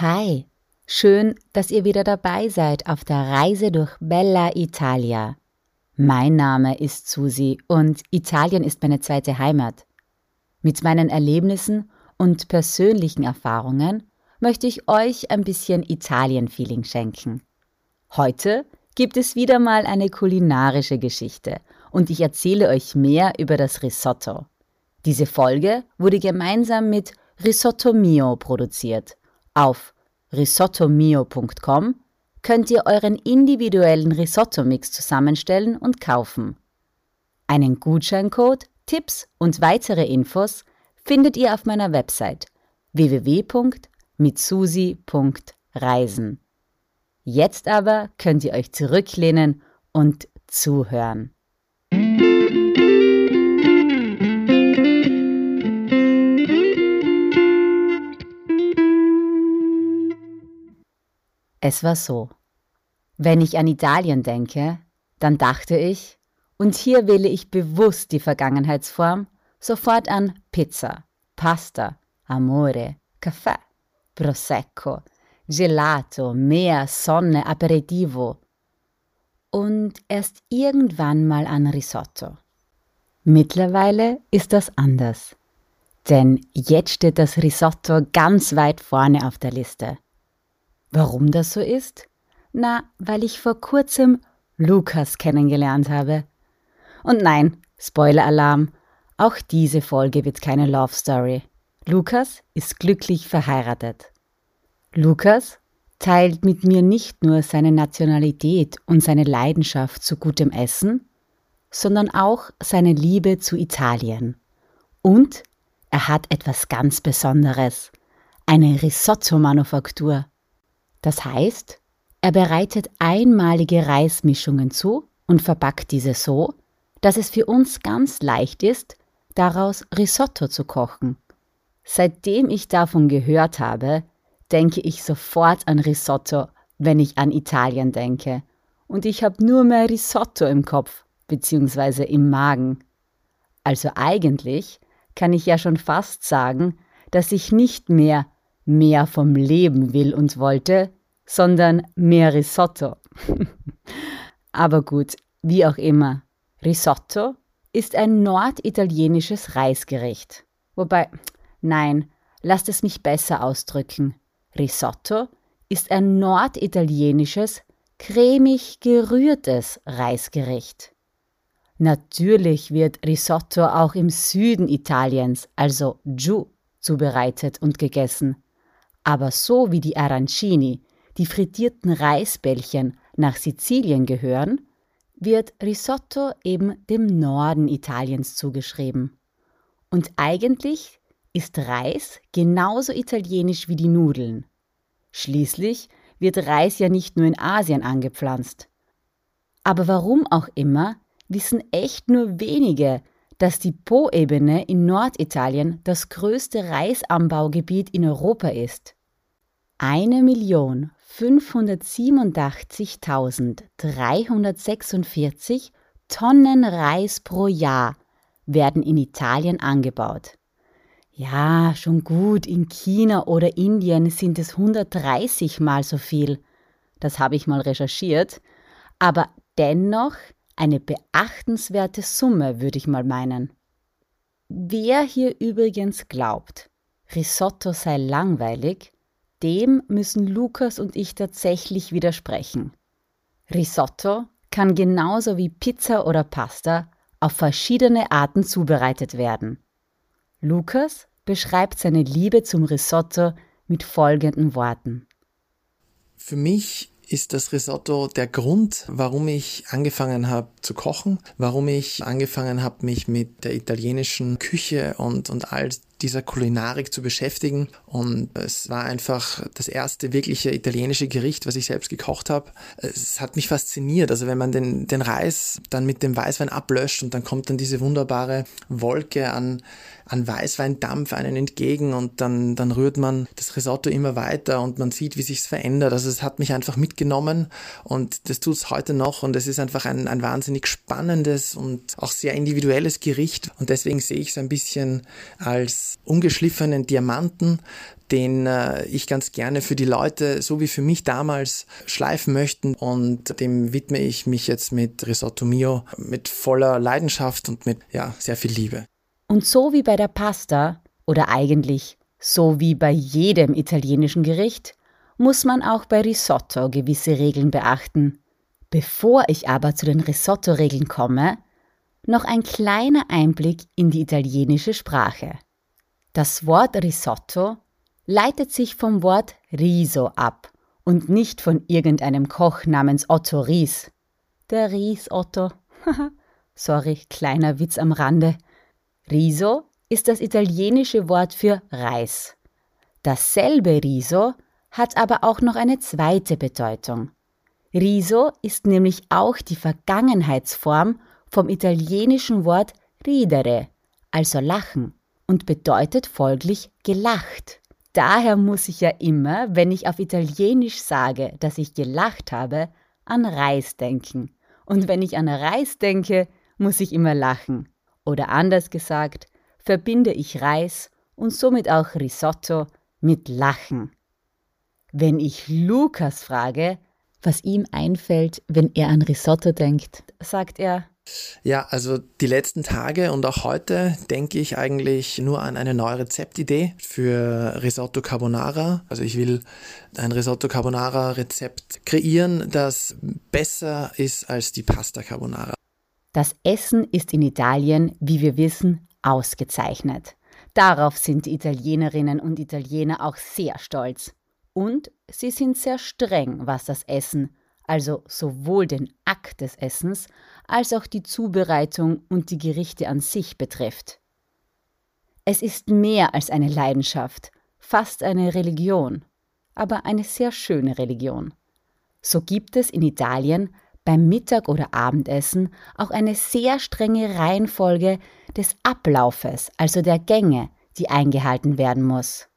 Hi, schön, dass ihr wieder dabei seid auf der Reise durch Bella Italia. Mein Name ist Susi und Italien ist meine zweite Heimat. Mit meinen Erlebnissen und persönlichen Erfahrungen möchte ich euch ein bisschen Italien-Feeling schenken. Heute gibt es wieder mal eine kulinarische Geschichte und ich erzähle euch mehr über das Risotto. Diese Folge wurde gemeinsam mit Risotto Mio produziert auf risottomio.com könnt ihr euren individuellen Risotto-Mix zusammenstellen und kaufen. Einen Gutscheincode, Tipps und weitere Infos findet ihr auf meiner Website www.mitsusi.reisen. Jetzt aber könnt ihr euch zurücklehnen und zuhören. Es war so. Wenn ich an Italien denke, dann dachte ich, und hier wähle ich bewusst die Vergangenheitsform, sofort an Pizza, Pasta, Amore, Kaffee, Prosecco, Gelato, Meer, Sonne, Aperitivo und erst irgendwann mal an Risotto. Mittlerweile ist das anders, denn jetzt steht das Risotto ganz weit vorne auf der Liste. Warum das so ist? Na, weil ich vor kurzem Lukas kennengelernt habe. Und nein, Spoiler-Alarm, auch diese Folge wird keine Love Story. Lukas ist glücklich verheiratet. Lukas teilt mit mir nicht nur seine Nationalität und seine Leidenschaft zu gutem Essen, sondern auch seine Liebe zu Italien. Und er hat etwas ganz Besonderes, eine Risotto-Manufaktur. Das heißt, er bereitet einmalige Reismischungen zu und verpackt diese so, dass es für uns ganz leicht ist, daraus Risotto zu kochen. Seitdem ich davon gehört habe, denke ich sofort an Risotto, wenn ich an Italien denke. Und ich habe nur mehr Risotto im Kopf bzw. im Magen. Also eigentlich kann ich ja schon fast sagen, dass ich nicht mehr mehr vom Leben will und wollte, sondern mehr Risotto. Aber gut, wie auch immer. Risotto ist ein norditalienisches Reisgericht. Wobei, nein, lasst es mich besser ausdrücken. Risotto ist ein norditalienisches, cremig gerührtes Reisgericht. Natürlich wird Risotto auch im Süden Italiens, also giù, zubereitet und gegessen. Aber so wie die Arancini, die frittierten Reisbällchen nach Sizilien gehören, wird Risotto eben dem Norden Italiens zugeschrieben. Und eigentlich ist Reis genauso italienisch wie die Nudeln. Schließlich wird Reis ja nicht nur in Asien angepflanzt. Aber warum auch immer, wissen echt nur wenige, dass die Po-Ebene in Norditalien das größte Reisanbaugebiet in Europa ist. Eine Million 587.346 Tonnen Reis pro Jahr werden in Italien angebaut. Ja, schon gut, in China oder Indien sind es 130 mal so viel. Das habe ich mal recherchiert. Aber dennoch eine beachtenswerte Summe, würde ich mal meinen. Wer hier übrigens glaubt, Risotto sei langweilig, dem müssen Lukas und ich tatsächlich widersprechen. Risotto kann genauso wie Pizza oder Pasta auf verschiedene Arten zubereitet werden. Lukas beschreibt seine Liebe zum Risotto mit folgenden Worten. Für mich ist das Risotto der Grund, warum ich angefangen habe zu kochen, warum ich angefangen habe, mich mit der italienischen Küche und, und all dieser Kulinarik zu beschäftigen. Und es war einfach das erste wirkliche italienische Gericht, was ich selbst gekocht habe. Es hat mich fasziniert. Also wenn man den, den Reis dann mit dem Weißwein ablöscht und dann kommt dann diese wunderbare Wolke an, an Weißweindampf einen entgegen und dann, dann rührt man das Risotto immer weiter und man sieht, wie sich's verändert. Also es hat mich einfach mitgenommen und das tut es heute noch und es ist einfach ein, ein wahnsinnig spannendes und auch sehr individuelles Gericht und deswegen sehe ich es ein bisschen als ungeschliffenen Diamanten, den äh, ich ganz gerne für die Leute, so wie für mich damals, schleifen möchten. Und dem widme ich mich jetzt mit Risotto Mio mit voller Leidenschaft und mit ja, sehr viel Liebe. Und so wie bei der Pasta, oder eigentlich so wie bei jedem italienischen Gericht, muss man auch bei Risotto gewisse Regeln beachten. Bevor ich aber zu den Risotto-Regeln komme, noch ein kleiner Einblick in die italienische Sprache. Das Wort Risotto leitet sich vom Wort Riso ab und nicht von irgendeinem Koch namens Otto Ries. Der Ries Otto. Sorry, kleiner Witz am Rande. Riso ist das italienische Wort für Reis. Dasselbe Riso hat aber auch noch eine zweite Bedeutung. Riso ist nämlich auch die Vergangenheitsform vom italienischen Wort ridere, also lachen, und bedeutet folglich gelacht. Daher muss ich ja immer, wenn ich auf Italienisch sage, dass ich gelacht habe, an Reis denken. Und wenn ich an Reis denke, muss ich immer lachen. Oder anders gesagt, verbinde ich Reis und somit auch Risotto mit Lachen. Wenn ich Lukas frage, was ihm einfällt, wenn er an Risotto denkt, sagt er, ja, also die letzten Tage und auch heute denke ich eigentlich nur an eine neue Rezeptidee für Risotto Carbonara. Also ich will ein Risotto Carbonara Rezept kreieren, das besser ist als die Pasta Carbonara. Das Essen ist in Italien, wie wir wissen, ausgezeichnet. Darauf sind die Italienerinnen und Italiener auch sehr stolz. Und sie sind sehr streng, was das Essen, also sowohl den Akt des Essens als auch die Zubereitung und die Gerichte an sich betrifft. Es ist mehr als eine Leidenschaft, fast eine Religion, aber eine sehr schöne Religion. So gibt es in Italien beim Mittag- oder Abendessen auch eine sehr strenge Reihenfolge des Ablaufes, also der Gänge, die eingehalten werden muss.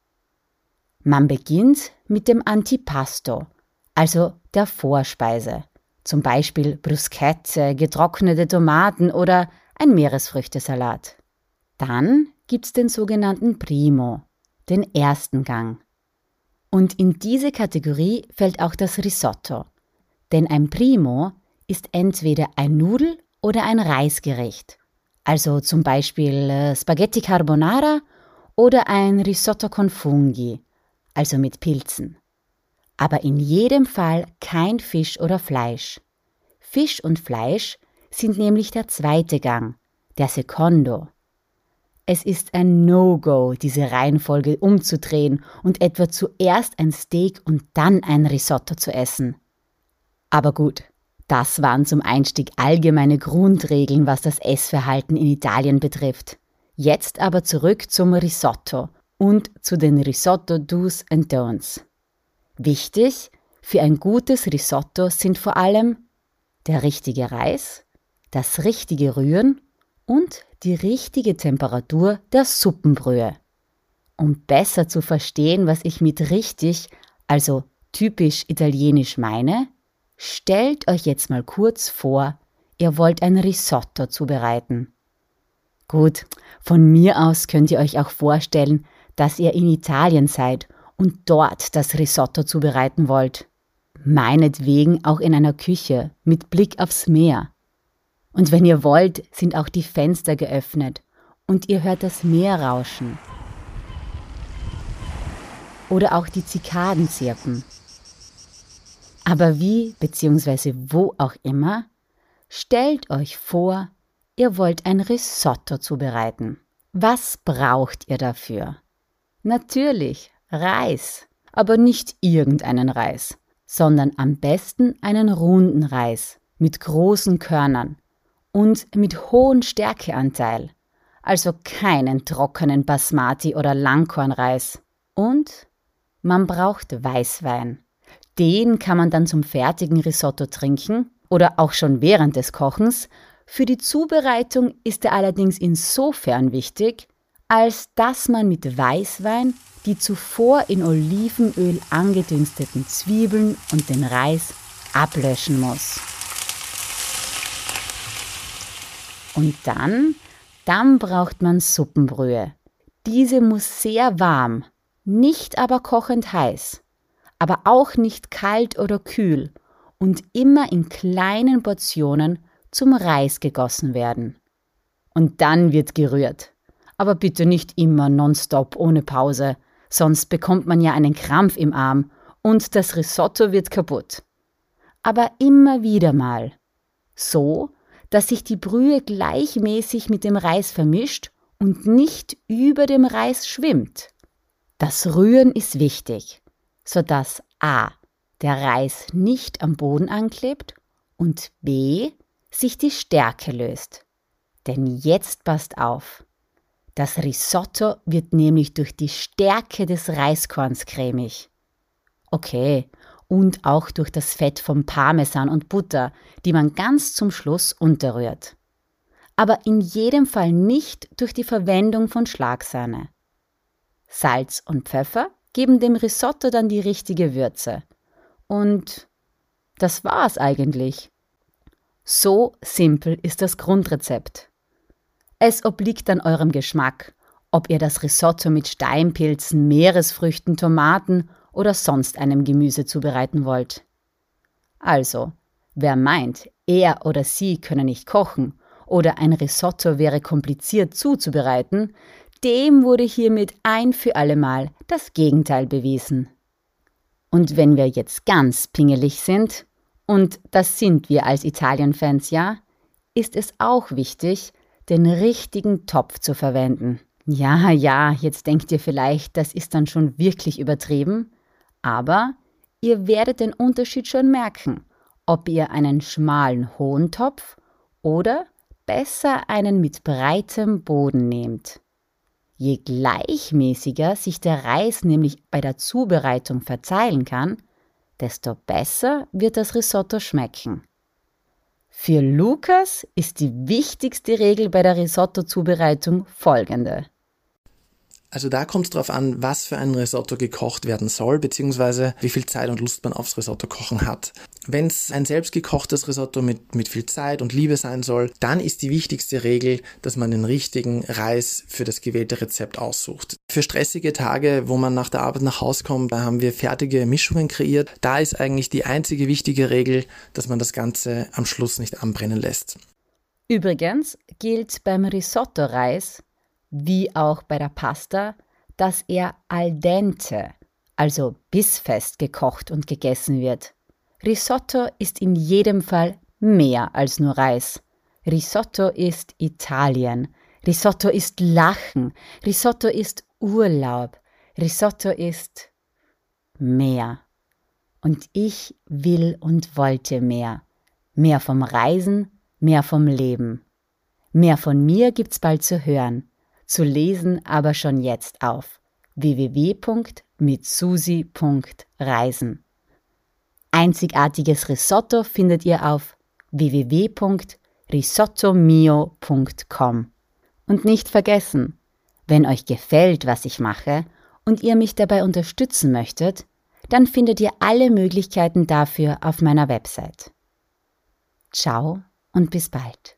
Man beginnt mit dem Antipasto, also der Vorspeise zum Beispiel Bruschette, getrocknete Tomaten oder ein Meeresfrüchtesalat. Dann gibt's den sogenannten Primo, den ersten Gang. Und in diese Kategorie fällt auch das Risotto. Denn ein Primo ist entweder ein Nudel- oder ein Reisgericht. Also zum Beispiel äh, Spaghetti Carbonara oder ein Risotto con Funghi, also mit Pilzen aber in jedem Fall kein Fisch oder Fleisch. Fisch und Fleisch sind nämlich der zweite Gang, der Secondo. Es ist ein No-Go, diese Reihenfolge umzudrehen und etwa zuerst ein Steak und dann ein Risotto zu essen. Aber gut, das waren zum Einstieg allgemeine Grundregeln, was das Essverhalten in Italien betrifft. Jetzt aber zurück zum Risotto und zu den Risotto Do's and Don'ts. Wichtig für ein gutes Risotto sind vor allem der richtige Reis, das richtige Rühren und die richtige Temperatur der Suppenbrühe. Um besser zu verstehen, was ich mit richtig, also typisch italienisch meine, stellt euch jetzt mal kurz vor, ihr wollt ein Risotto zubereiten. Gut, von mir aus könnt ihr euch auch vorstellen, dass ihr in Italien seid und dort das Risotto zubereiten wollt. Meinetwegen auch in einer Küche mit Blick aufs Meer. Und wenn ihr wollt, sind auch die Fenster geöffnet und ihr hört das Meer rauschen. Oder auch die Zikaden zirpen. Aber wie bzw. wo auch immer, stellt euch vor, ihr wollt ein Risotto zubereiten. Was braucht ihr dafür? Natürlich Reis, aber nicht irgendeinen Reis, sondern am besten einen runden Reis mit großen Körnern und mit hohem Stärkeanteil, also keinen trockenen Basmati oder Langkornreis. Und man braucht Weißwein. Den kann man dann zum fertigen Risotto trinken oder auch schon während des Kochens. Für die Zubereitung ist er allerdings insofern wichtig, als dass man mit Weißwein die zuvor in Olivenöl angedünsteten Zwiebeln und den Reis ablöschen muss. Und dann, dann braucht man Suppenbrühe. Diese muss sehr warm, nicht aber kochend heiß, aber auch nicht kalt oder kühl und immer in kleinen Portionen zum Reis gegossen werden. Und dann wird gerührt. Aber bitte nicht immer nonstop ohne Pause, sonst bekommt man ja einen Krampf im Arm und das Risotto wird kaputt. Aber immer wieder mal. So, dass sich die Brühe gleichmäßig mit dem Reis vermischt und nicht über dem Reis schwimmt. Das Rühren ist wichtig, sodass a. der Reis nicht am Boden anklebt und b. sich die Stärke löst. Denn jetzt passt auf. Das Risotto wird nämlich durch die Stärke des Reiskorns cremig. Okay, und auch durch das Fett vom Parmesan und Butter, die man ganz zum Schluss unterrührt. Aber in jedem Fall nicht durch die Verwendung von Schlagsahne. Salz und Pfeffer geben dem Risotto dann die richtige Würze. Und das war's eigentlich. So simpel ist das Grundrezept. Es obliegt an eurem Geschmack, ob ihr das Risotto mit Steinpilzen, Meeresfrüchten, Tomaten oder sonst einem Gemüse zubereiten wollt. Also, wer meint, er oder sie könne nicht kochen oder ein Risotto wäre kompliziert zuzubereiten, dem wurde hiermit ein für allemal das Gegenteil bewiesen. Und wenn wir jetzt ganz pingelig sind, und das sind wir als Italien-Fans ja, ist es auch wichtig, den richtigen Topf zu verwenden. Ja, ja, jetzt denkt ihr vielleicht, das ist dann schon wirklich übertrieben, aber ihr werdet den Unterschied schon merken, ob ihr einen schmalen hohen Topf oder besser einen mit breitem Boden nehmt. Je gleichmäßiger sich der Reis nämlich bei der Zubereitung verteilen kann, desto besser wird das Risotto schmecken. Für Lukas ist die wichtigste Regel bei der Risotto-Zubereitung folgende. Also da kommt es darauf an, was für ein Risotto gekocht werden soll, beziehungsweise wie viel Zeit und Lust man aufs Risotto kochen hat. Wenn es ein selbstgekochtes Risotto mit, mit viel Zeit und Liebe sein soll, dann ist die wichtigste Regel, dass man den richtigen Reis für das gewählte Rezept aussucht. Für stressige Tage, wo man nach der Arbeit nach Hause kommt, da haben wir fertige Mischungen kreiert. Da ist eigentlich die einzige wichtige Regel, dass man das Ganze am Schluss nicht anbrennen lässt. Übrigens gilt beim Risotto-Reis wie auch bei der Pasta, dass er al dente, also bissfest gekocht und gegessen wird. Risotto ist in jedem Fall mehr als nur Reis. Risotto ist Italien. Risotto ist Lachen. Risotto ist Urlaub. Risotto ist mehr. Und ich will und wollte mehr. Mehr vom Reisen, mehr vom Leben. Mehr von mir gibt's bald zu hören zu lesen aber schon jetzt auf www.mitsusi.reisen. Einzigartiges Risotto findet ihr auf www.risottomio.com. Und nicht vergessen, wenn euch gefällt, was ich mache und ihr mich dabei unterstützen möchtet, dann findet ihr alle Möglichkeiten dafür auf meiner Website. Ciao und bis bald.